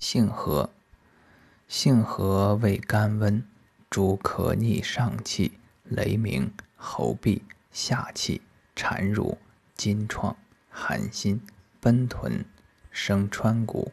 性和，性和味甘温，主咳逆上气、雷鸣、喉痹、下气、产乳、金疮、寒心、奔豚、生川谷。